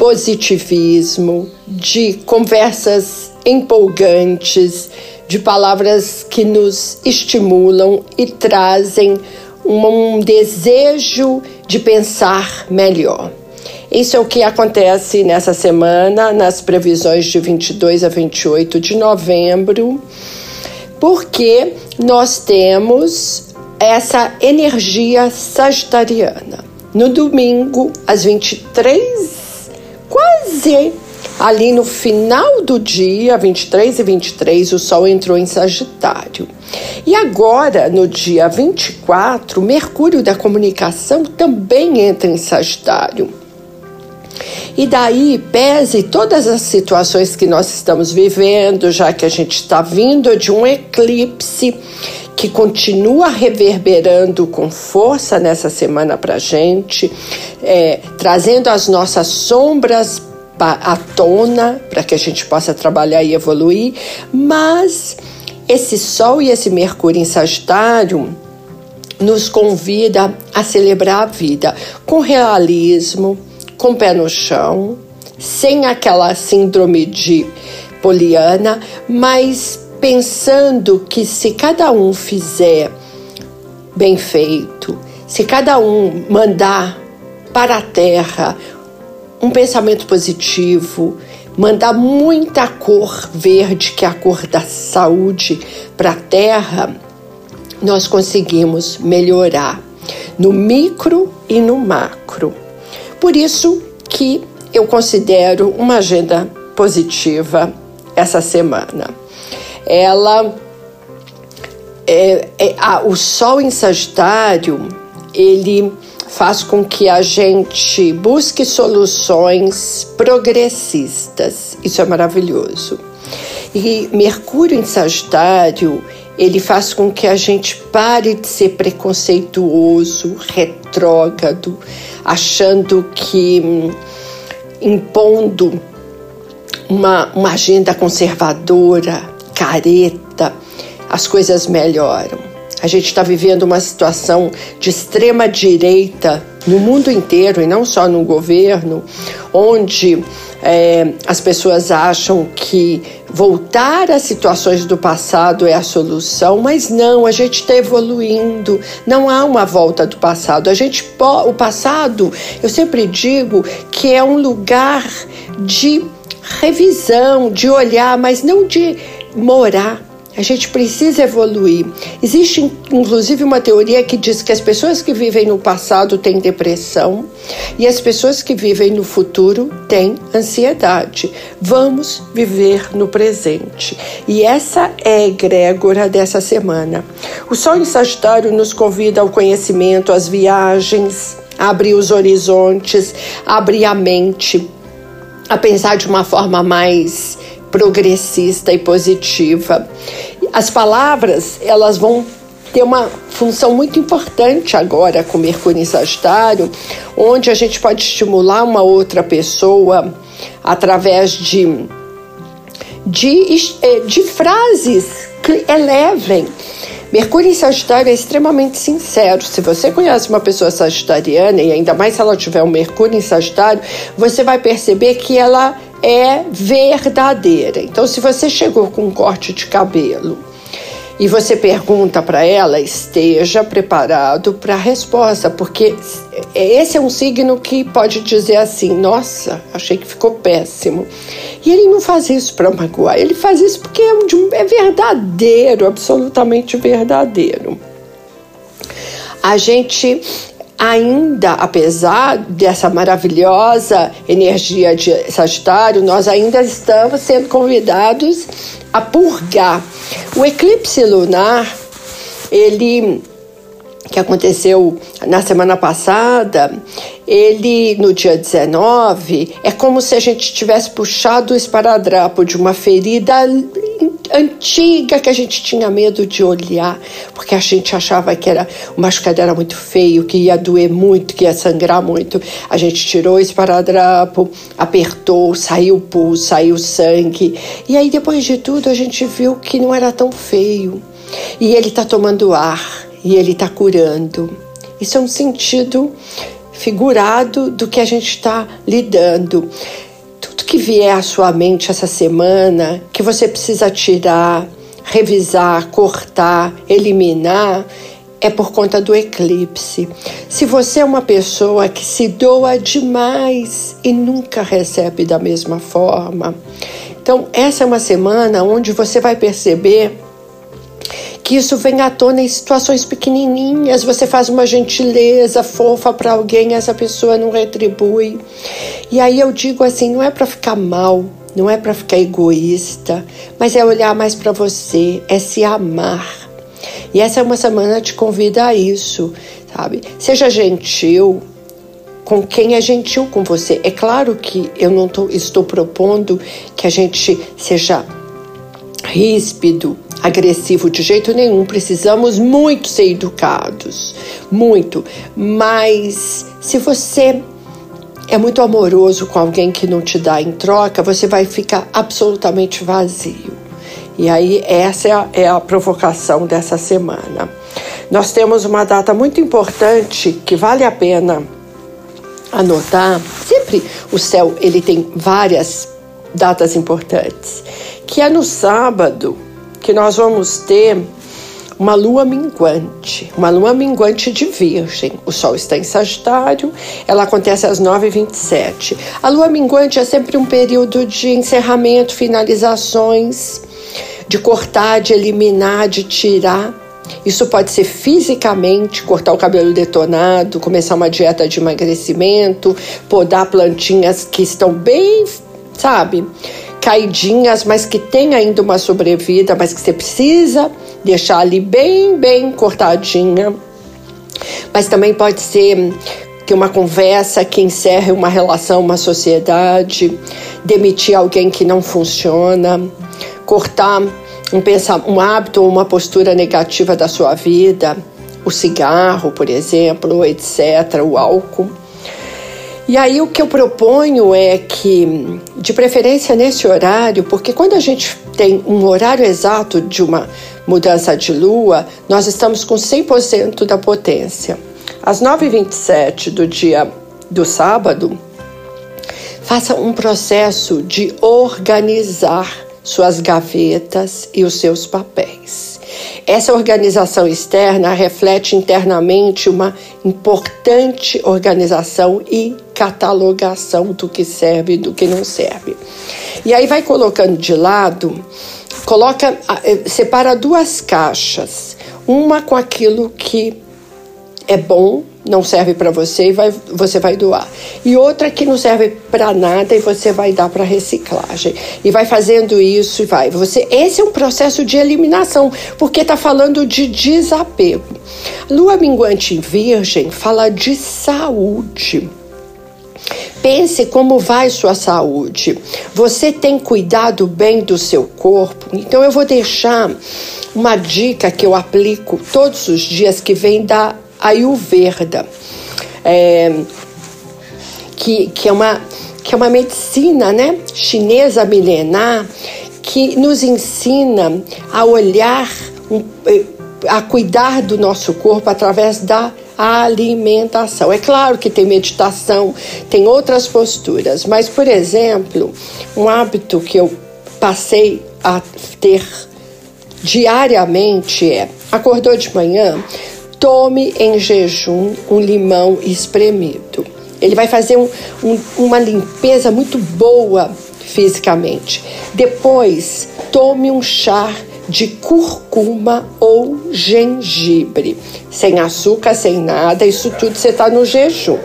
positivismo, de conversas empolgantes, de palavras que nos estimulam e trazem um, desejo de pensar melhor. Isso é o que acontece nessa semana, nas previsões de 22 a 28 de novembro, porque nós temos essa energia sagitariana. No domingo, às 23 quase ali no final do dia, 23 e 23, o Sol entrou em Sagitário. E agora, no dia 24, Mercúrio da comunicação também entra em Sagitário. E daí pese todas as situações que nós estamos vivendo, já que a gente está vindo de um eclipse que continua reverberando com força nessa semana para gente, é, trazendo as nossas sombras à tona para que a gente possa trabalhar e evoluir, mas esse Sol e esse Mercúrio em Sagitário nos convida a celebrar a vida com realismo, com pé no chão, sem aquela síndrome de poliana, mas pensando que se cada um fizer bem feito, se cada um mandar para a terra um pensamento positivo, mandar muita cor verde, que é a cor da saúde, para a terra, nós conseguimos melhorar no micro e no macro. Por isso que eu considero uma agenda positiva essa semana ela é, é, ah, o Sol em Sagitário ele faz com que a gente busque soluções progressistas. Isso é maravilhoso. E Mercúrio em Sagitário, ele faz com que a gente pare de ser preconceituoso, retrógrado, achando que hum, impondo uma, uma agenda conservadora, careta, as coisas melhoram. A gente está vivendo uma situação de extrema direita no mundo inteiro e não só no governo, onde é, as pessoas acham que voltar às situações do passado é a solução, mas não, a gente está evoluindo, não há uma volta do passado. A gente, o passado, eu sempre digo que é um lugar de revisão, de olhar, mas não de morar. A gente precisa evoluir. Existe inclusive uma teoria que diz que as pessoas que vivem no passado têm depressão e as pessoas que vivem no futuro têm ansiedade. Vamos viver no presente. E essa é a egrégora dessa semana. O Sol em Sagitário nos convida ao conhecimento, às viagens, a abrir os horizontes, a abrir a mente, a pensar de uma forma mais progressista e positiva. As palavras, elas vão ter uma função muito importante agora com Mercúrio em Sagitário, onde a gente pode estimular uma outra pessoa através de, de, eh, de frases que elevem. Mercúrio em Sagitário é extremamente sincero. Se você conhece uma pessoa sagitariana, e ainda mais se ela tiver um Mercúrio em Sagitário, você vai perceber que ela é verdadeira. Então, se você chegou com um corte de cabelo e você pergunta para ela, esteja preparado para a resposta, porque esse é um signo que pode dizer assim: nossa, achei que ficou péssimo. E ele não faz isso para magoar, ele faz isso porque é, é verdadeiro, absolutamente verdadeiro. A gente ainda, apesar dessa maravilhosa energia de Sagitário, nós ainda estamos sendo convidados a purgar. O eclipse lunar, ele que aconteceu na semana passada, ele no dia 19, é como se a gente tivesse puxado o esparadrapo de uma ferida antiga que a gente tinha medo de olhar, porque a gente achava que era o machucado era muito feio, que ia doer muito, que ia sangrar muito. A gente tirou o esparadrapo, apertou, saiu o pulso, saiu sangue. E aí depois de tudo a gente viu que não era tão feio. E ele está tomando ar e ele está curando. Isso é um sentido figurado do que a gente está lidando. Tudo que vier à sua mente essa semana, que você precisa tirar, revisar, cortar, eliminar, é por conta do eclipse. Se você é uma pessoa que se doa demais e nunca recebe da mesma forma, então essa é uma semana onde você vai perceber que isso vem à tona em situações pequenininhas. Você faz uma gentileza fofa para alguém, essa pessoa não retribui. E aí eu digo assim, não é para ficar mal, não é para ficar egoísta, mas é olhar mais para você, é se amar. E essa é uma semana te convida a isso, sabe? Seja gentil, com quem é gentil com você. É claro que eu não tô, estou propondo que a gente seja ríspido, agressivo de jeito nenhum. Precisamos muito ser educados, muito. Mas se você é muito amoroso com alguém que não te dá em troca, você vai ficar absolutamente vazio. E aí, essa é a, é a provocação dessa semana. Nós temos uma data muito importante que vale a pena anotar. Sempre o céu ele tem várias datas importantes, que é no sábado, que nós vamos ter uma lua minguante, uma lua minguante de Virgem. O Sol está em Sagitário, ela acontece às 9h27. A lua minguante é sempre um período de encerramento, finalizações, de cortar, de eliminar, de tirar. Isso pode ser fisicamente, cortar o cabelo detonado, começar uma dieta de emagrecimento, podar plantinhas que estão bem, sabe, caidinhas, mas que tem ainda uma sobrevida, mas que você precisa deixar ali bem, bem cortadinha. Mas também pode ser ter uma conversa que encerre uma relação, uma sociedade, demitir alguém que não funciona, cortar um, pensar, um hábito ou uma postura negativa da sua vida, o cigarro, por exemplo, etc., o álcool. E aí o que eu proponho é que, de preferência nesse horário, porque quando a gente tem um horário exato de uma mudança de lua, nós estamos com 100% da potência. Às 9h27 do dia do sábado, faça um processo de organizar suas gavetas e os seus papéis. Essa organização externa reflete internamente uma importante organização e catalogação do que serve e do que não serve. E aí vai colocando de lado, coloca, eh, separa duas caixas, uma com aquilo que é bom não serve para você e vai, você vai doar. E outra que não serve para nada e você vai dar para reciclagem. E vai fazendo isso e vai. Você, esse é um processo de eliminação, porque está falando de desapego. Lua minguante em Virgem fala de saúde. Pense como vai sua saúde. Você tem cuidado bem do seu corpo? Então eu vou deixar uma dica que eu aplico todos os dias que vem da Ayurveda, é, que, que, é uma, que é uma medicina né, chinesa milenar que nos ensina a olhar, a cuidar do nosso corpo através da alimentação. É claro que tem meditação, tem outras posturas, mas, por exemplo, um hábito que eu passei a ter diariamente é: acordou de manhã, tome em jejum um limão espremido. Ele vai fazer um, um, uma limpeza muito boa fisicamente. Depois, tome um chá de curcuma ou gengibre, sem açúcar, sem nada, isso tudo você está no jejum.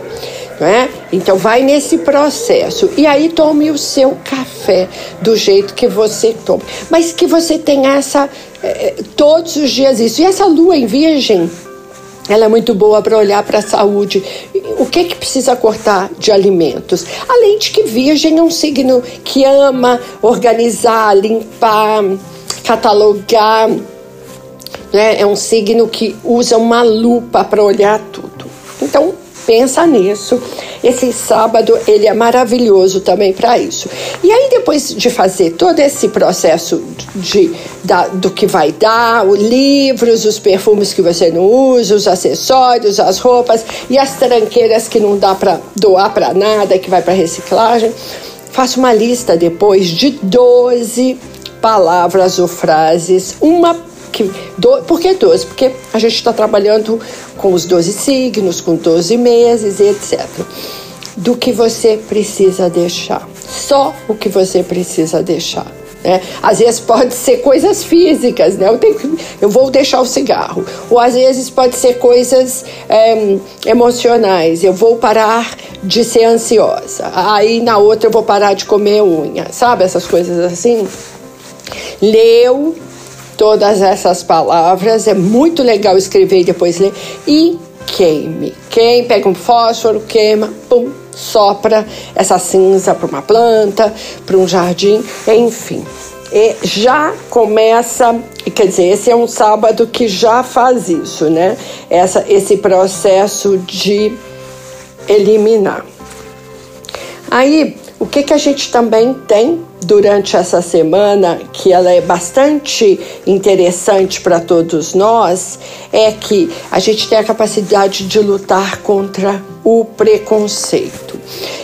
É? Então vai nesse processo e aí tome o seu café do jeito que você toma, mas que você tenha essa eh, todos os dias isso. E essa lua em virgem ela é muito boa para olhar para a saúde. O que que precisa cortar de alimentos? Além de que Virgem é um signo que ama organizar, limpar, catalogar. Né? É um signo que usa uma lupa para olhar tudo. Pensa nisso. Esse sábado ele é maravilhoso também para isso. E aí depois de fazer todo esse processo de, da, do que vai dar, os livros, os perfumes que você não usa, os acessórios, as roupas e as tranqueiras que não dá para doar para nada, que vai para reciclagem, faça uma lista depois de 12 palavras ou frases, uma que, do, por que 12? Porque a gente está trabalhando com os 12 signos, com 12 meses, etc. Do que você precisa deixar. Só o que você precisa deixar. Né? Às vezes pode ser coisas físicas, né? Eu, tenho, eu vou deixar o cigarro. Ou às vezes pode ser coisas é, emocionais. Eu vou parar de ser ansiosa. Aí na outra eu vou parar de comer unha. Sabe essas coisas assim? Leu, todas essas palavras. É muito legal escrever e depois ler. E queime. Quem pega um fósforo, queima, pum, sopra essa cinza para uma planta, para um jardim, enfim. E já começa, quer dizer, esse é um sábado que já faz isso, né? Essa, esse processo de eliminar. Aí, o que, que a gente também tem durante essa semana, que ela é bastante interessante para todos nós, é que a gente tem a capacidade de lutar contra o preconceito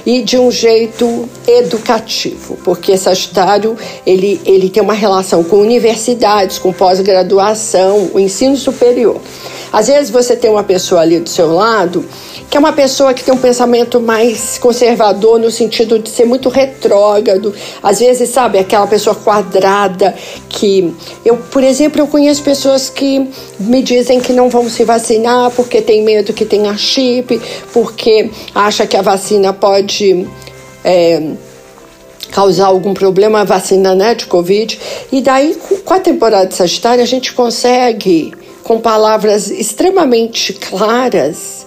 e de um jeito educativo, porque Sagitário ele, ele tem uma relação com universidades, com pós-graduação, o ensino superior. Às vezes você tem uma pessoa ali do seu lado que é uma pessoa que tem um pensamento mais conservador no sentido de ser muito retrógrado. Às vezes, sabe, aquela pessoa quadrada que eu, por exemplo, eu conheço pessoas que me dizem que não vão se vacinar porque tem medo que tenha chip, porque acha que a vacina pode é, causar algum problema, a vacina né, de Covid. E daí, com a temporada de Sagitário, a gente consegue, com palavras extremamente claras,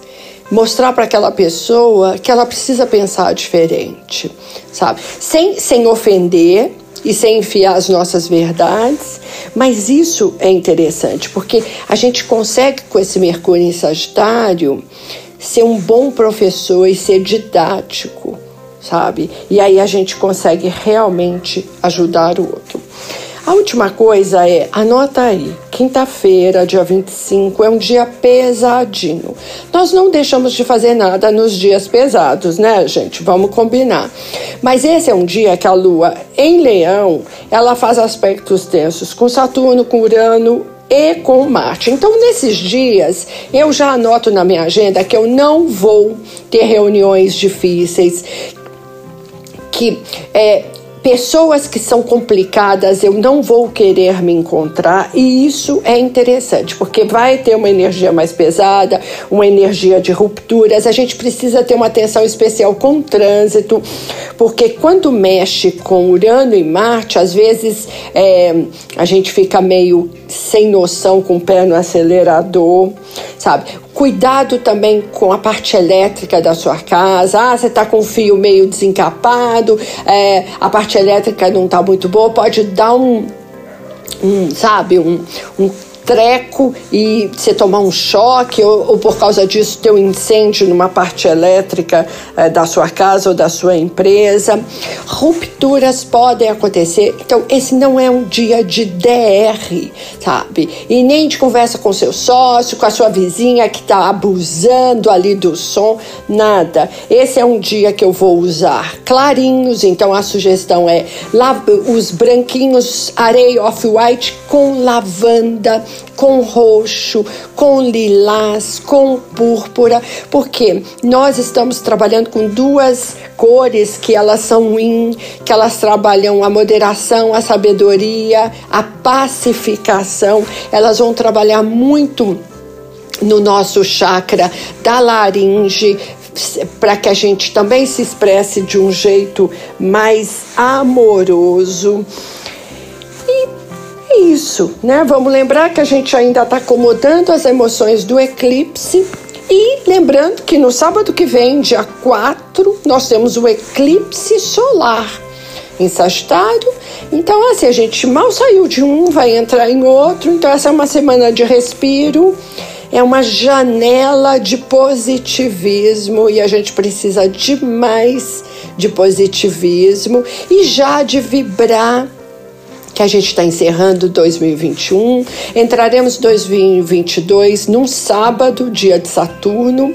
mostrar para aquela pessoa que ela precisa pensar diferente, sabe? Sem, sem ofender e sem enfiar as nossas verdades, mas isso é interessante porque a gente consegue com esse Mercúrio em Sagitário ser um bom professor e ser didático, sabe? E aí a gente consegue realmente ajudar o outro. A última coisa é, anota aí, quinta-feira, dia 25, é um dia pesadinho. Nós não deixamos de fazer nada nos dias pesados, né, gente? Vamos combinar. Mas esse é um dia que a Lua, em Leão, ela faz aspectos tensos com Saturno, com Urano e com Marte. Então, nesses dias, eu já anoto na minha agenda que eu não vou ter reuniões difíceis, que é, pessoas que são complicadas eu não vou querer me encontrar e isso é interessante porque vai ter uma energia mais pesada, uma energia de rupturas. A gente precisa ter uma atenção especial com o trânsito, porque quando mexe com Urano e Marte, às vezes é, a gente fica meio sem noção com o pé no acelerador, sabe? Cuidado também com a parte elétrica da sua casa. Ah, você está com o fio meio desencapado, é, a parte elétrica não está muito boa, pode dar um, um sabe, um, um treco e você tomar um choque ou, ou, por causa disso ter um incêndio numa parte elétrica é, da sua casa ou da sua empresa. Rupturas podem acontecer. Então, esse não é um dia de DR, sabe? E nem de conversa com seu sócio, com a sua vizinha que está abusando ali do som, nada. Esse é um dia que eu vou usar clarinhos, então a sugestão é os branquinhos areia off-white com lavanda com roxo, com lilás, com púrpura, porque nós estamos trabalhando com duas cores que elas são yin, que elas trabalham a moderação, a sabedoria, a pacificação. Elas vão trabalhar muito no nosso chakra da laringe, para que a gente também se expresse de um jeito mais amoroso isso, né? Vamos lembrar que a gente ainda está acomodando as emoções do eclipse. E lembrando que no sábado que vem, dia 4, nós temos o eclipse solar em Sagitário. Então, assim, a gente mal saiu de um, vai entrar em outro. Então, essa é uma semana de respiro, é uma janela de positivismo e a gente precisa demais de positivismo e já de vibrar que a gente está encerrando 2021. Entraremos 2022 num sábado, dia de Saturno.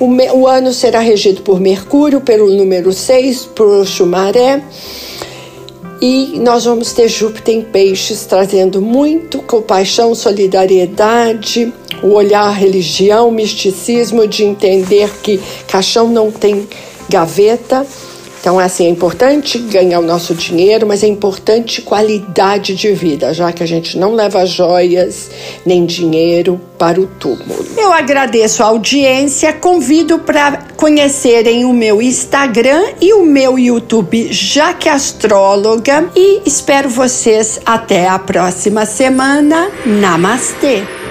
O, o ano será regido por Mercúrio, pelo número 6, por Xumaré. E nós vamos ter Júpiter em peixes, trazendo muito compaixão, solidariedade, o olhar religião, misticismo, de entender que caixão não tem gaveta então, assim, é importante ganhar o nosso dinheiro, mas é importante qualidade de vida, já que a gente não leva joias nem dinheiro para o túmulo. Eu agradeço a audiência, convido para conhecerem o meu Instagram e o meu YouTube Jaque Astróloga e espero vocês até a próxima semana. Namastê!